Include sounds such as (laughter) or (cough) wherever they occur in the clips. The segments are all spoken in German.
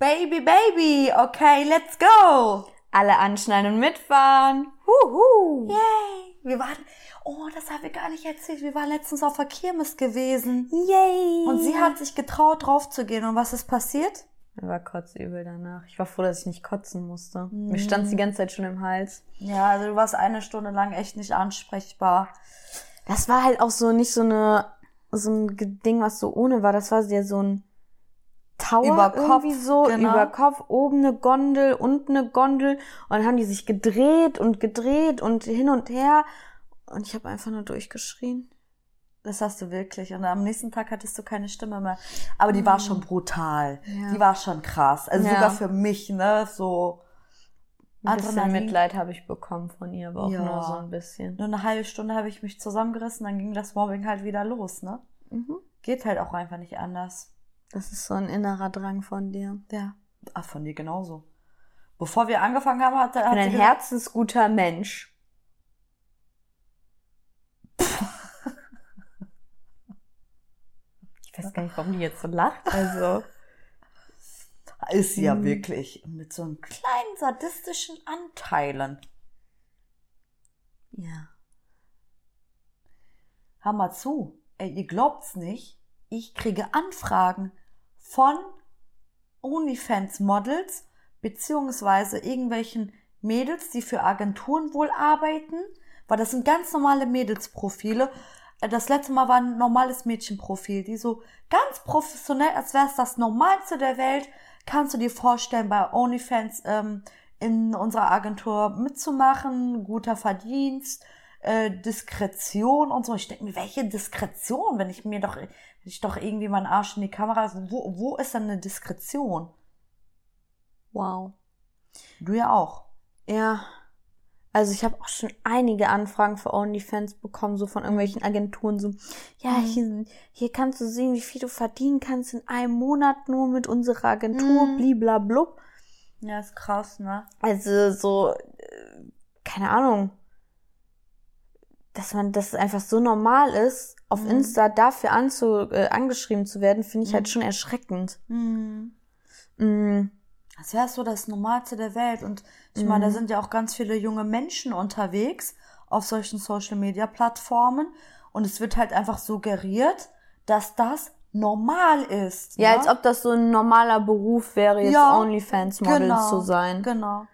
Baby, Baby, okay, let's go. Alle anschneiden und mitfahren. Huhu. Yay. Wir waren, oh, das haben wir gar nicht erzählt. Wir waren letztens auf der Kirmes gewesen. Yay. Und sie hat sich getraut, draufzugehen. Und was ist passiert? Mir war kotzübel danach. Ich war froh, dass ich nicht kotzen musste. Mir stand die ganze Zeit schon im Hals. Ja, also du warst eine Stunde lang echt nicht ansprechbar. Das war halt auch so nicht so eine so ein Ding, was so ohne war. Das war ja so ein Tower Über Kopf, irgendwie so genau. über Kopf, oben eine Gondel, unten eine Gondel und dann haben die sich gedreht und gedreht und hin und her und ich habe einfach nur durchgeschrien. Das hast du wirklich. Und am nächsten Tag hattest du keine Stimme mehr. Aber die war schon brutal. Ja. Die war schon krass. Also Ja. sogar für mich, ne, so Ein bisschen Adrenalin. Mitleid habe ich bekommen von ihr, aber auch Ja. nur so ein bisschen. nur eine halbe Stunde habe ich mich zusammengerissen, dann ging das Mobbing halt wieder los, ne? Mhm. Geht halt auch einfach nicht anders. Das ist so ein innerer Drang von dir. Ja. Ach, von dir genauso. Bevor wir angefangen haben, hat, bin ein herzensguter Mensch. (laughs) Ich weiß gar nicht, warum die jetzt so lacht. Also, Ist sie ja Mhm. wirklich. Mit so einem kleinen sadistischen Anteilen. ja. Hör mal zu. Ey, ihr glaubt's nicht. Ich kriege Anfragen von OnlyFans-Models, beziehungsweise irgendwelchen Mädels, die für Agenturen wohl arbeiten, weil das sind ganz normale Mädelsprofile. Äh, Das letzte Mal war ein normales Mädchenprofil, die so ganz professionell, als wäre es das Normalste der Welt, kannst du dir vorstellen, bei OnlyFans ähm, in unserer Agentur mitzumachen, guter Verdienst, äh, Diskretion und so. Ich denke mir, welche Diskretion, wenn ich mir doch, wenn ich doch irgendwie meinen Arsch in die Kamera, wo, wo ist denn eine Diskretion? Wow. Du ja auch. Ja. Also ich habe auch schon einige Anfragen für OnlyFans bekommen, so von irgendwelchen Agenturen, so, ja, Mhm. hier, hier kannst du sehen, wie viel du verdienen kannst in einem Monat nur mit unserer Agentur, Mhm. bliblablub. Ja, ist krass, ne? Also so, äh, keine Ahnung, dass man, dass es einfach so normal ist, auf Mhm. Insta dafür anzu, äh, angeschrieben zu werden, finde ich Mhm. halt schon erschreckend. Mhm. Mm, Das wäre so das Normalste der Welt. Und ich meine, da Mhm. sind ja auch ganz viele junge Menschen unterwegs auf solchen Social-Media-Plattformen. Und es wird halt einfach suggeriert, dass das normal ist. ja, ne? als ob das so ein normaler Beruf wäre, jetzt Ja, OnlyFans-Model genau, zu sein. Genau.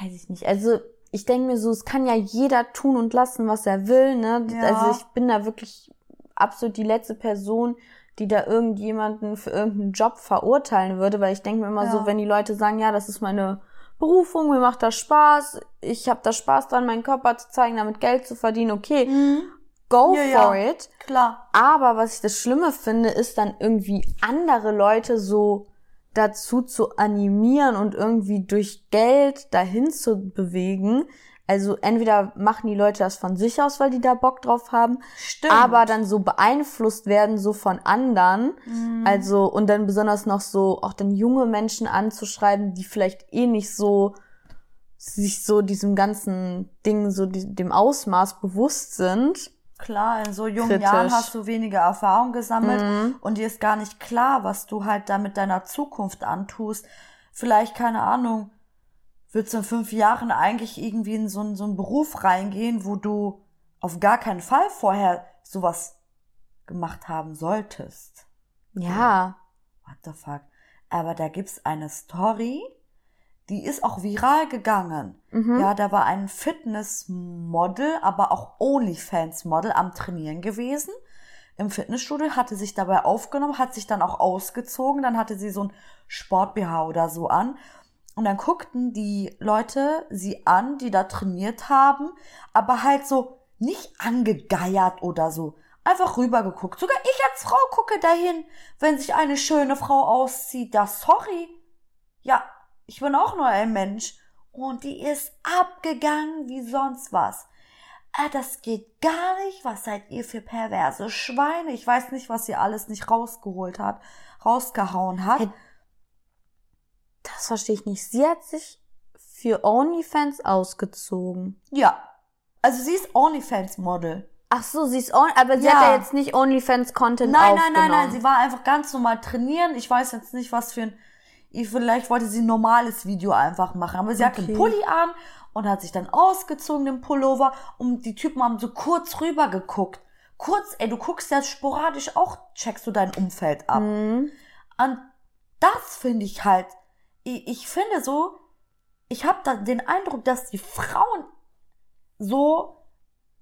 Weiß ich nicht. Also ich denke mir so, es kann ja jeder tun und lassen, was er will. Ne? Ja. Also ich bin da wirklich absolut die letzte Person, die da irgendjemanden für irgendeinen Job verurteilen würde, weil ich denke mir immer Ja. so, wenn die Leute sagen, ja, das ist meine Berufung, mir macht das Spaß, ich habe da Spaß dran, meinen Körper zu zeigen, damit Geld zu verdienen, okay, Mhm. go Ja, for ja. it. Klar. Aber was ich das Schlimme finde, ist dann irgendwie andere Leute so dazu zu animieren und irgendwie durch Geld dahin zu bewegen. Also entweder machen die Leute das von sich aus, weil die da Bock drauf haben, Stimmt. aber dann so beeinflusst werden so von anderen. Mhm. Also und dann besonders noch so auch dann junge Menschen anzuschreiben, die vielleicht eh nicht so sich so diesem ganzen Ding so die, dem Ausmaß bewusst sind. Klar, in so jungen Kritisch. Jahren hast du weniger Erfahrung gesammelt Mhm. und dir ist gar nicht klar, was du halt da mit deiner Zukunft antust. Vielleicht, keine Ahnung, willst du in fünf Jahren eigentlich irgendwie in so einen, so einen Beruf reingehen, wo du auf gar keinen Fall vorher sowas gemacht haben solltest. Ja. What the fuck? Aber da gibt's eine Story, die ist auch viral gegangen. Mhm. Ja, da war ein Fitnessmodel, aber auch OnlyFans-Model am Trainieren gewesen. Im Fitnessstudio hatte sich dabei aufgenommen, hat sich dann auch ausgezogen, dann hatte sie so ein Sport-BH oder so an. Und dann guckten die Leute sie an, die da trainiert haben, aber halt so nicht angegeiert oder so. Einfach rübergeguckt. Sogar ich als Frau gucke dahin, wenn sich eine schöne Frau auszieht. Ja, sorry. Ja, ich bin auch nur ein Mensch. Und die ist abgegangen wie sonst was. Ah, das geht gar nicht. Was seid ihr für perverse Schweine? Ich weiß nicht, was sie alles nicht rausgeholt hat, rausgehauen hat. Hey, Das verstehe ich nicht. Sie hat sich für OnlyFans ausgezogen. Ja. Also sie ist OnlyFans-Model. Ach so, sie ist on, aber sie Ja. hat ja jetzt nicht OnlyFans-Content Nein, nein, aufgenommen. nein, nein, sie war einfach ganz normal trainieren. Ich weiß jetzt nicht, was für ein, vielleicht wollte sie ein normales Video einfach machen, aber sie Okay. einen Pulli an und hat sich dann ausgezogen, den Pullover, und die Typen haben so kurz rüber geguckt. Kurz, ey, du guckst ja sporadisch auch, checkst du dein Umfeld ab. Mhm. Und das finde ich halt, ich, ich finde so, ich habe da den Eindruck, dass die Frauen so,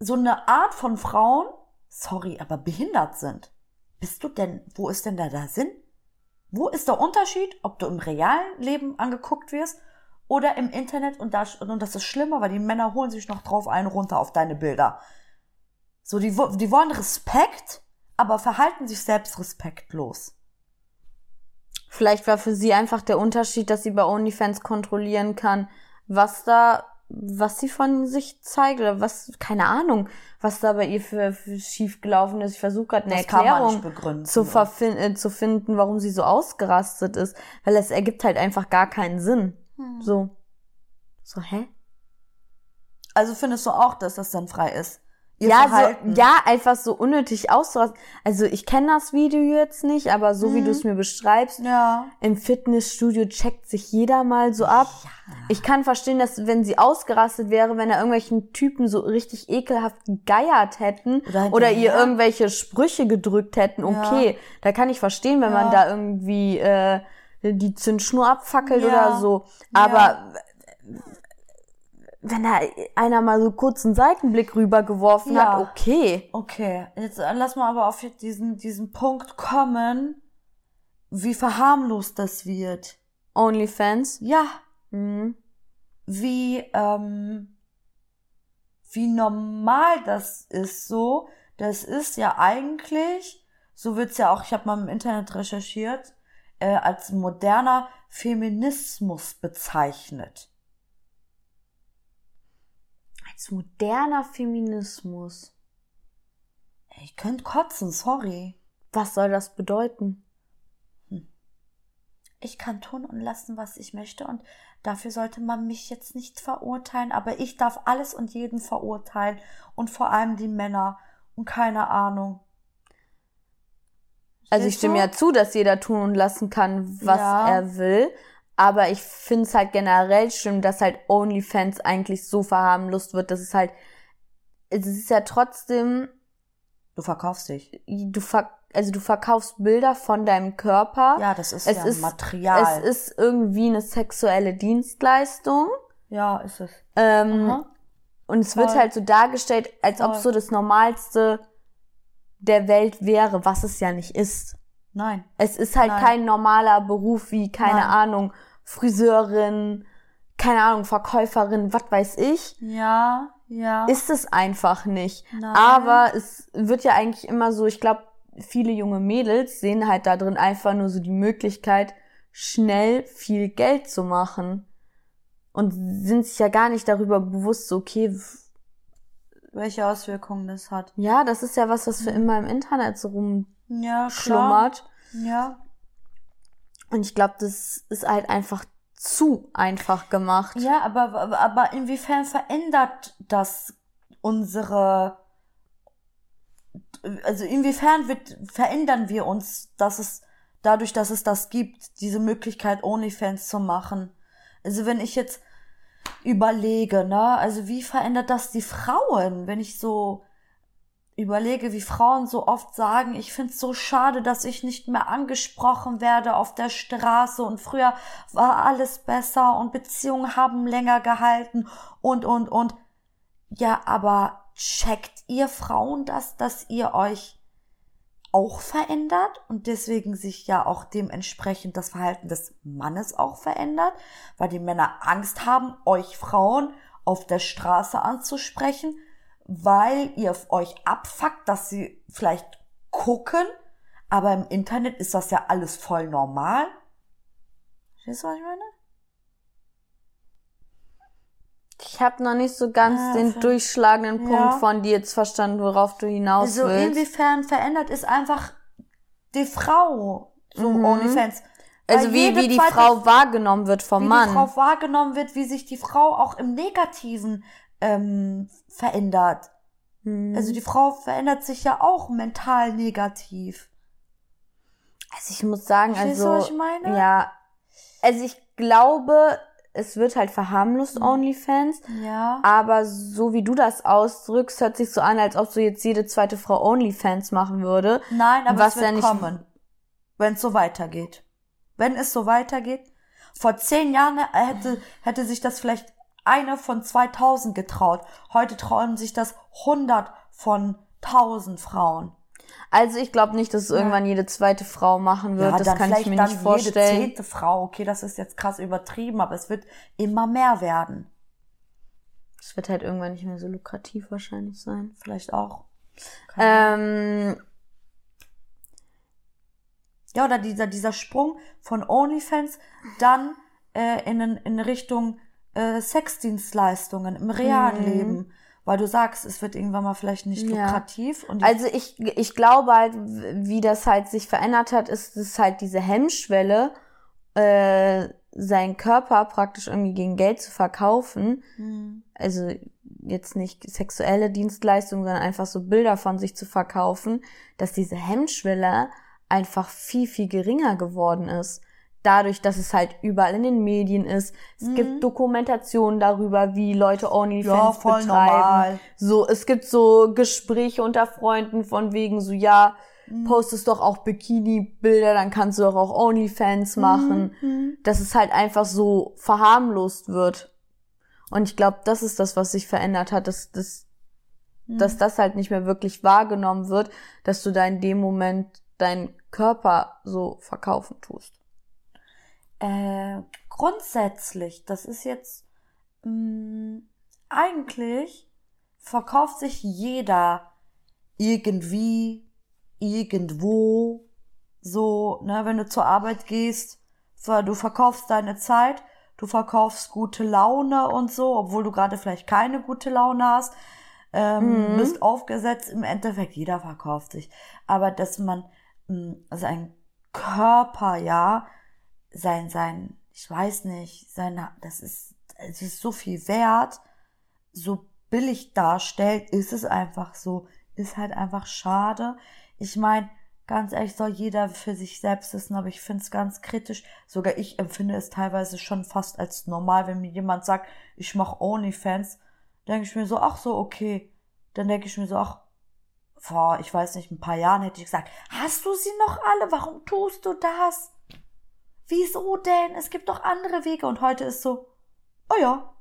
so eine Art von Frauen, sorry, aber behindert sind. Bist du denn, wo ist denn da der Sinn? Wo ist der Unterschied, ob du im realen Leben angeguckt wirst oder im Internet und, da, und das ist schlimmer, weil die Männer holen sich noch drauf einen runter auf deine Bilder. So, die, die wollen Respekt, aber verhalten sich selbst respektlos. Vielleicht war für sie einfach der Unterschied, dass sie bei OnlyFans kontrollieren kann, was da, was sie von sich zeigt oder was, keine Ahnung, was da bei ihr für, für schief gelaufen ist. Ich versuche gerade eine Das Erklärung zu, verfin äh, zu finden, warum sie so ausgerastet ist, weil es ergibt halt einfach gar keinen Sinn. Hm. So. So, hä? Also findest du auch, dass das dann frei ist? Ihr ja, Verhalten? so, ja, einfach so unnötig auszurasten. Also ich kenne das Video jetzt nicht, aber so wie Mhm. du es mir beschreibst, Ja. im Fitnessstudio checkt sich jeder mal so ab. Ich kann verstehen, dass wenn sie ausgerastet wäre, wenn da irgendwelchen Typen so richtig ekelhaft gegeiert hätten Oder oder, ihr irgendwelche Sprüche gedrückt hätten, okay, da kann ich verstehen, wenn man Ja. da irgendwie äh, die Zündschnur abfackelt Ja. oder so. Aber wenn da einer mal so kurz einen Seitenblick rübergeworfen Ja. hat, okay. Okay, jetzt äh, lass mal aber auf diesen, diesen Punkt kommen, wie verharmlost das wird. OnlyFans. Ja, Mhm. wie, ähm, wie normal das ist so. Das ist ja eigentlich, so wird's ja auch, ich habe mal im Internet recherchiert, äh, als moderner Feminismus bezeichnet. Als moderner Feminismus. Ich könnte kotzen, sorry. Was soll das bedeuten? Ich kann tun und lassen, was ich möchte und dafür sollte man mich jetzt nicht verurteilen, aber ich darf alles und jeden verurteilen und vor allem die Männer und keine Ahnung. Also ich stimme ja zu, dass jeder tun und lassen kann, was Ja. er will. Aber ich finde es halt generell schlimm, dass halt OnlyFans eigentlich so verharmlost wird. Das ist halt, es ist ja trotzdem, Du verkaufst dich. du ver also du verkaufst Bilder von deinem Körper. Ja, das ist es ja ist Material. Es ist irgendwie eine sexuelle Dienstleistung. ja, ist es. Ähm, Aha. Und es wird Voll. halt so dargestellt, als ob es so das Normalste der Welt wäre, was es ja nicht ist. Nein. Es ist halt Nein. kein normaler Beruf wie, keine Nein. Ahnung, Friseurin, keine Ahnung, Verkäuferin, was weiß ich. Ja, ja. Ist es einfach nicht. Nein. Aber es wird ja eigentlich immer so, ich glaube, viele junge Mädels sehen halt da drin einfach nur so die Möglichkeit, schnell viel Geld zu machen. Und sind sich ja gar nicht darüber bewusst, so, okay, welche Auswirkungen das hat. ja, das ist ja was, was für immer im Internet so Ja, klar. rumschlummert. Ja. Und ich glaube, das ist halt einfach zu einfach gemacht. Ja, aber, aber, aber inwiefern verändert das unsere, also inwiefern wird, verändern wir uns, dass es, dadurch, dass es das gibt, diese Möglichkeit OnlyFans zu machen? Also wenn ich jetzt überlege, ne, also wie verändert das die Frauen, wenn ich so überlege, wie Frauen so oft sagen, ich find's so schade, dass ich nicht mehr angesprochen werde auf der Straße und früher war alles besser und Beziehungen haben länger gehalten und, und, und. Ja, aber checkt ihr Frauen das, dass ihr euch auch verändert und deswegen sich ja auch dementsprechend das Verhalten des Mannes auch verändert, weil die Männer Angst haben, euch Frauen auf der Straße anzusprechen, weil ihr euch abfuckt, dass sie vielleicht gucken, aber im Internet ist das ja alles voll normal. Verstehst du, was ich meine? Ich habe noch nicht so ganz Ah, den durchschlagenden Punkt Ja. von dir jetzt verstanden, worauf du hinaus Also willst. inwiefern verändert ist einfach die Frau so Mhm. OnlyFans. Also wie, wie die Frau wahrgenommen wird vom wie Mann. die Frau wahrgenommen wird, wie sich die Frau auch im Negativen ähm, verändert. Mhm. Also die Frau verändert sich ja auch mental negativ. Also ich muss sagen, Verstehst du, also was ich meine? ja, also ich glaube, es wird halt verharmlost Mhm. OnlyFans, Ja. aber so wie du das ausdrückst, hört sich so an, als ob so jetzt jede zweite Frau OnlyFans machen würde. Nein, aber Was es wird ja nicht- kommen, wenn es so weitergeht. Wenn es so weitergeht. Vor zehn Jahren hätte, hätte sich das vielleicht eine von 2000 getraut. Heute trauen sich das 100 von 1000 Frauen. Also ich glaube nicht, dass es irgendwann jede zweite Frau machen wird. das kann ich mir nicht vorstellen. jede zehnte Frau. Okay, das ist jetzt krass übertrieben, aber es wird immer mehr werden. Es wird halt irgendwann nicht mehr so lukrativ wahrscheinlich sein. Vielleicht auch. Ähm, Ja, oder dieser, dieser Sprung von OnlyFans dann äh, in, in Richtung äh, Sexdienstleistungen im realen Mhm. Leben. Weil du sagst, es wird irgendwann mal vielleicht nicht Ja. lukrativ. Und also ich, ich glaube halt, wie das halt sich verändert hat, ist es halt diese Hemmschwelle, äh, seinen Körper praktisch irgendwie gegen Geld zu verkaufen. Hm. Also jetzt nicht sexuelle Dienstleistungen, sondern einfach so Bilder von sich zu verkaufen, dass diese Hemmschwelle einfach viel, viel geringer geworden ist. Dadurch, dass es halt überall in den Medien ist. Es Mhm. gibt Dokumentationen darüber, wie Leute ja, OnlyFans voll betreiben. normal. So, es gibt so Gespräche unter Freunden von wegen so, ja, Mhm. postest doch auch Bikini-Bilder, dann kannst du doch auch OnlyFans machen. Mhm. Dass es halt einfach so verharmlost wird. Und ich glaube, das ist das, was sich verändert hat, dass, dass, Mhm. dass das halt nicht mehr wirklich wahrgenommen wird, dass du da in dem Moment deinen Körper so verkaufen tust. Äh, grundsätzlich, das ist jetzt mh, eigentlich verkauft sich jeder irgendwie, irgendwo, so, ne, wenn du zur Arbeit gehst, so, du verkaufst deine Zeit, du verkaufst gute Laune und so, obwohl du gerade vielleicht keine gute Laune hast, ähm, Mhm. bist aufgesetzt, im Endeffekt, jeder verkauft sich. Aber dass man mh, sein Körper, ja, sein, sein, ich weiß nicht, sein, das ist, es ist so viel wert, so billig darstellt, ist es einfach so, ist halt einfach schade. Ich meine, ganz ehrlich, soll jeder für sich selbst wissen, aber ich finde es ganz kritisch. Sogar ich empfinde es teilweise schon fast als normal, wenn mir jemand sagt, ich mache OnlyFans, denke ich mir so, ach so, okay. Dann denke ich mir so, ach, vor, ich weiß nicht, ein paar Jahren hätte ich gesagt, hast du sie noch alle? Warum tust du das? Wieso denn? Es gibt doch andere Wege. Und heute ist so, oh ja,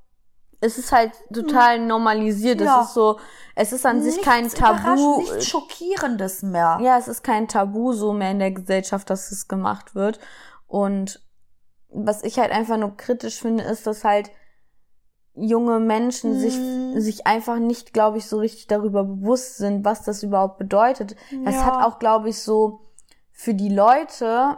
Es ist halt total normalisiert. Ja. Es ist so, es ist an sich nichts kein Tabu. Nichts Schockierendes mehr. Ja, es ist kein Tabu so mehr in der Gesellschaft, dass es gemacht wird. Und was ich halt einfach nur kritisch finde, ist, dass halt junge Menschen sich, Mhm. sich einfach nicht, glaube ich, so richtig darüber bewusst sind, was das überhaupt bedeutet. Das Ja. hat auch, glaube ich, so für die Leute,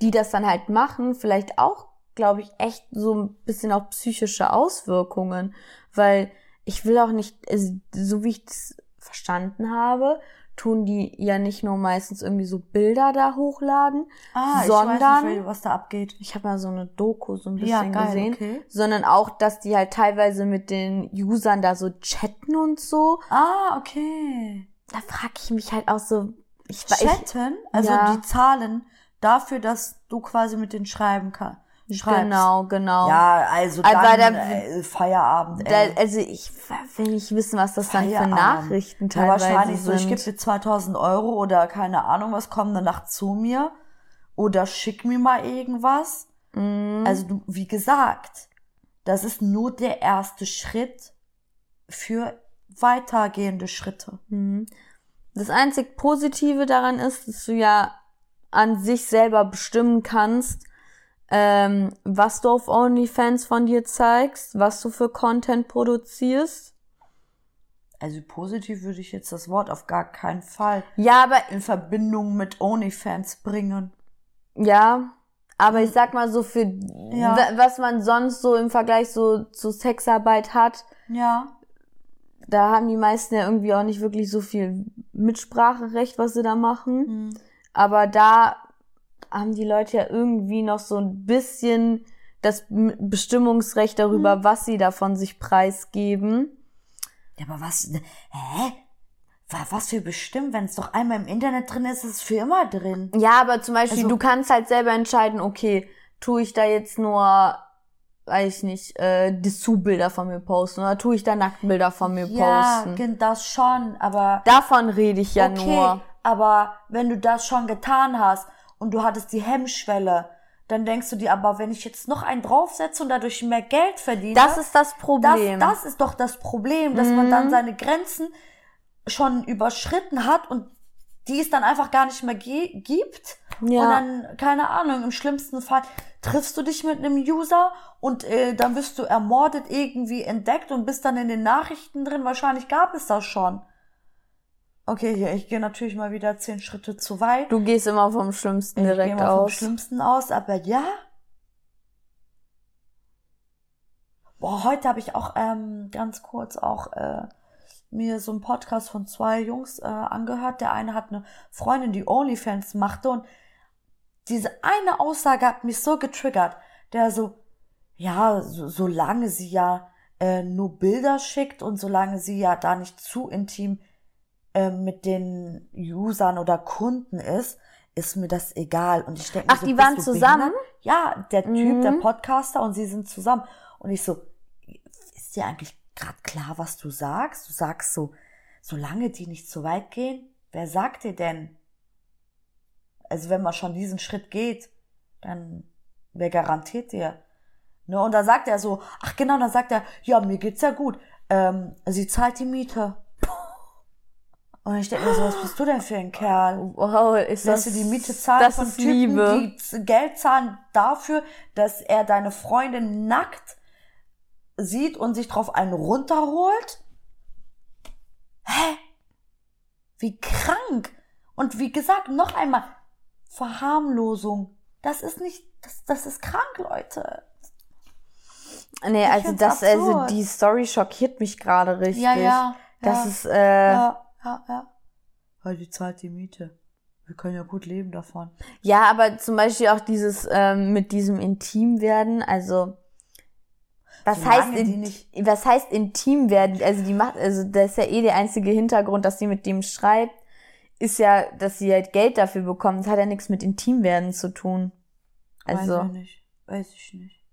die das dann halt machen, vielleicht auch, glaube ich, echt so ein bisschen auch psychische Auswirkungen. Weil ich will auch nicht, also, so wie ich das verstanden habe, tun die ja nicht nur meistens irgendwie so Bilder da hochladen, ah, ich sondern- weiß nicht, was da abgeht. ich habe mal so eine Doku so ein bisschen Ja, geil, gesehen, okay. sondern auch, dass die halt teilweise mit den Usern da so chatten und so. Ah, okay. Da frage ich mich halt auch so, ich weiß, ich, Chatten, also Ja. die Zahlen dafür, dass du quasi mit denen schreiben kannst. Schreibst. genau, genau. Ja, also Aber dann da- äh, Feierabend. Da, Ey. also ich will nicht wissen, was das dann für Feierabend. Nachrichten Ja, teilweise wahrscheinlich so, ich sind. gebe dir 2000 Euro oder keine Ahnung was, komm Nacht zu mir oder schick mir mal irgendwas. Mhm. Also du, wie gesagt, das ist nur der erste Schritt für weitergehende Schritte. Mhm. Das einzig Positive daran ist, dass du ja an sich selber bestimmen kannst, ähm, was du auf OnlyFans von dir zeigst, was du für Content produzierst. Also positiv würde ich jetzt das Wort auf gar keinen Fall Ja, aber in Verbindung mit OnlyFans bringen. ja, aber ich sag mal so für Ja. wa- was man sonst so im Vergleich so zu Sexarbeit hat, Ja. da haben die meisten ja irgendwie auch nicht wirklich so viel Mitspracherecht, was sie da machen. Hm. Aber da haben die Leute ja irgendwie noch so ein bisschen das Bestimmungsrecht darüber, was sie da von sich preisgeben. Ja, aber was, hä? Wa- Was für bestimmt, wenn es doch einmal im Internet drin ist, ist es für immer drin. Ja, aber zum Beispiel, Also- du kannst halt selber entscheiden, okay, tue ich da jetzt nur, weiß ich nicht, äh, Dessous-Bilder von mir posten oder tue ich da Nacktbilder von mir Ja, posten. gen- das schon, aber Davon rede ich ja okay, nur. Aber wenn du das schon getan hast und du hattest die Hemmschwelle, dann denkst du dir, aber wenn ich jetzt noch einen draufsetze und dadurch mehr Geld verdiene, Das ist das das, Problem. das ist doch das Problem, dass man dann Mhm. seine Grenzen schon überschritten hat und die es dann einfach gar nicht mehr gibt. Ja. Und dann, keine Ahnung, im schlimmsten Fall triffst du dich mit einem User und äh, dann wirst du ermordet irgendwie entdeckt und bist dann in den Nachrichten drin. Wahrscheinlich gab es das schon. Okay, hier, ich gehe natürlich mal wieder zehn Schritte zu weit. du gehst immer vom Schlimmsten ich gehe direkt vom aus. Schlimmsten aus, aber ja. Boah, heute habe ich auch ähm, ganz kurz auch äh, mir so einen Podcast von zwei Jungs äh, angehört. Der eine hat eine Freundin, die OnlyFans machte und diese eine Aussage hat mich so getriggert. Der so, ja, so, solange sie ja äh, nur Bilder schickt und solange sie ja da nicht zu intim äh, mit den Usern oder Kunden ist, ist mir das egal. Und ich denke, Ach, so, die waren zusammen? behindert? Ja, der Typ, Mhm. der Podcaster und sie sind zusammen. Und ich so, ist dir eigentlich gerade klar, was du sagst? Du sagst so, solange die nicht zu weit gehen, wer sagt dir denn? Also wenn man schon diesen Schritt geht, dann wer garantiert dir? Ne? Und da sagt er so, ach genau, dann sagt er, ja, mir geht's ja gut. Ähm, sie zahlt die Miete. Und ich denke mir so, was bist du denn für ein Kerl? Wow, ist Lässt das, du die Miete zahlen das von ist Typen, Liebe. die Geld zahlen dafür, dass er deine Freundin nackt sieht und sich drauf einen runterholt? Hä? Wie krank! Und wie gesagt, noch einmal, Verharmlosung. Das ist nicht, das, das ist krank, Leute. Nee, Ich also das, also absurd. die Story schockiert mich gerade richtig. Ja, ja. Das ja, ist, äh, ja. Ja, ja, ja. Weil die zahlt die Miete. Wir können ja gut leben davon. aber zum Beispiel auch dieses ähm, mit diesem intim werden, also was Solange heißt, in, was heißt intim werden? Also die macht, also das ist ja eh der einzige Hintergrund, dass sie mit dem schreibt, ist ja, dass sie halt Geld dafür bekommt. Das hat ja nichts mit intim werden zu tun. Also Weiß ich nicht. Weiß ich nicht.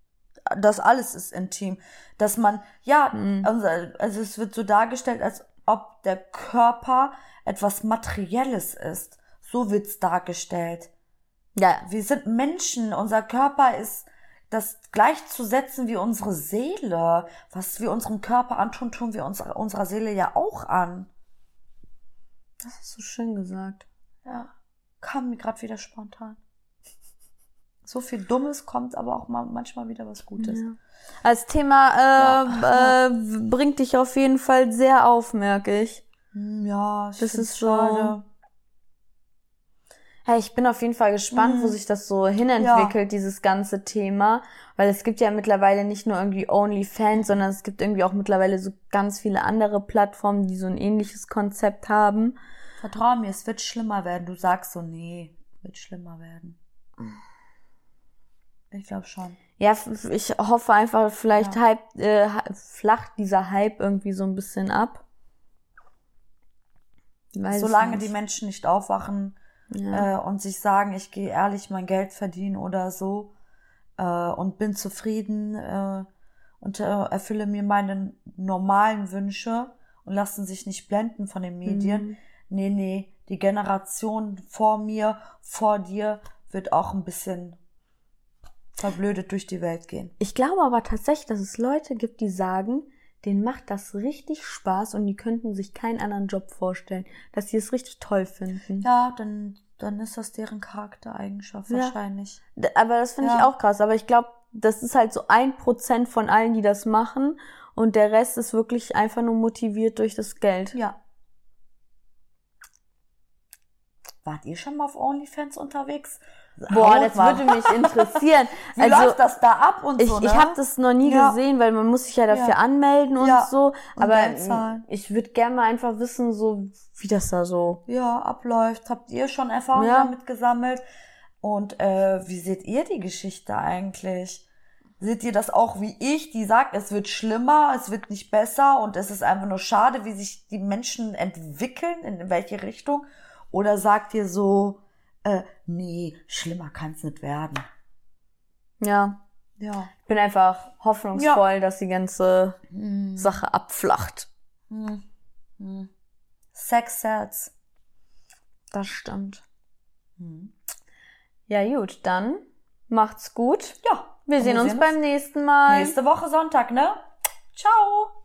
Das alles ist intim. Dass man, ja, Mhm. also, also es wird so dargestellt, als ob der Körper etwas Materielles ist. So wird's dargestellt. ja, Wir sind Menschen. Unser Körper ist das gleichzusetzen wie unsere Seele. Was wir unserem Körper antun, tun wir unserer, unserer Seele ja auch an. das hast du schön gesagt. Ja, kam mir gerade wieder spontan. So viel Dummes kommt aber auch mal manchmal wieder was Gutes. Ja. Das Thema äh, äh, bringt dich auf jeden Fall sehr auf, merke ich. Hm, Ja, ich Das ist so- Hey, ich bin auf jeden Fall gespannt, wo Mhm. sich das so hinentwickelt, dieses ganze Thema. Weil es gibt ja mittlerweile nicht nur irgendwie OnlyFans, sondern es gibt irgendwie auch mittlerweile so ganz viele andere Plattformen, die so ein ähnliches Konzept haben. Vertrau mir, es wird schlimmer werden. Du sagst so, nee, wird schlimmer werden. Ich glaube schon. Ja, ich hoffe einfach, vielleicht Ja. hype, äh, flacht dieser Hype irgendwie so ein bisschen ab. Weiß Solange die Menschen nicht aufwachen ja. äh, und sich sagen, ich gehe ehrlich mein Geld verdienen oder so äh, und bin zufrieden äh, und äh, erfülle mir meine normalen Wünsche und lassen sich nicht blenden von den Medien. Mhm. Nee, nee, die Generation vor mir, vor dir wird auch ein bisschen verblödet durch die Welt gehen. Ich glaube aber tatsächlich, dass es Leute gibt, die sagen, denen macht das richtig Spaß und die könnten sich keinen anderen Job vorstellen, dass sie es richtig toll finden. Ja, dann, dann ist das deren Charaktereigenschaft Ja. wahrscheinlich. Aber das finde ich Ja. auch krass. Aber ich glaube, das ist halt so ein Prozent von allen, die das machen und der Rest ist wirklich einfach nur motiviert durch das Geld. Ja. Wart ihr schon mal auf OnlyFans unterwegs? Boah, das würde mich interessieren. (laughs) Wie also läuft das da ab und ich, so, ne? ich habe das noch nie Ja. gesehen, weil man muss sich ja dafür Ja. anmelden und Ja. so. Und Aber zahlen. ich würde gerne mal einfach wissen, so wie das da so. ja, abläuft. Habt ihr schon Erfahrungen damit gesammelt? Und äh, wie seht ihr die Geschichte eigentlich? Seht ihr das auch wie ich, die sagt, es wird schlimmer, es wird nicht besser und es ist einfach nur schade, wie sich die Menschen entwickeln, in welche Richtung? Oder sagt ihr so, äh, nee, schlimmer kann es nicht werden? Ja. Ja. Ich bin einfach hoffnungsvoll, dass die ganze Sache abflacht. Hm. Hm. Sex sells. Das stimmt. Hm. Ja, gut, dann macht's gut. Ja. Wir Und sehen uns beim nächsten Mal. nächste Woche Sonntag, ne? Ciao.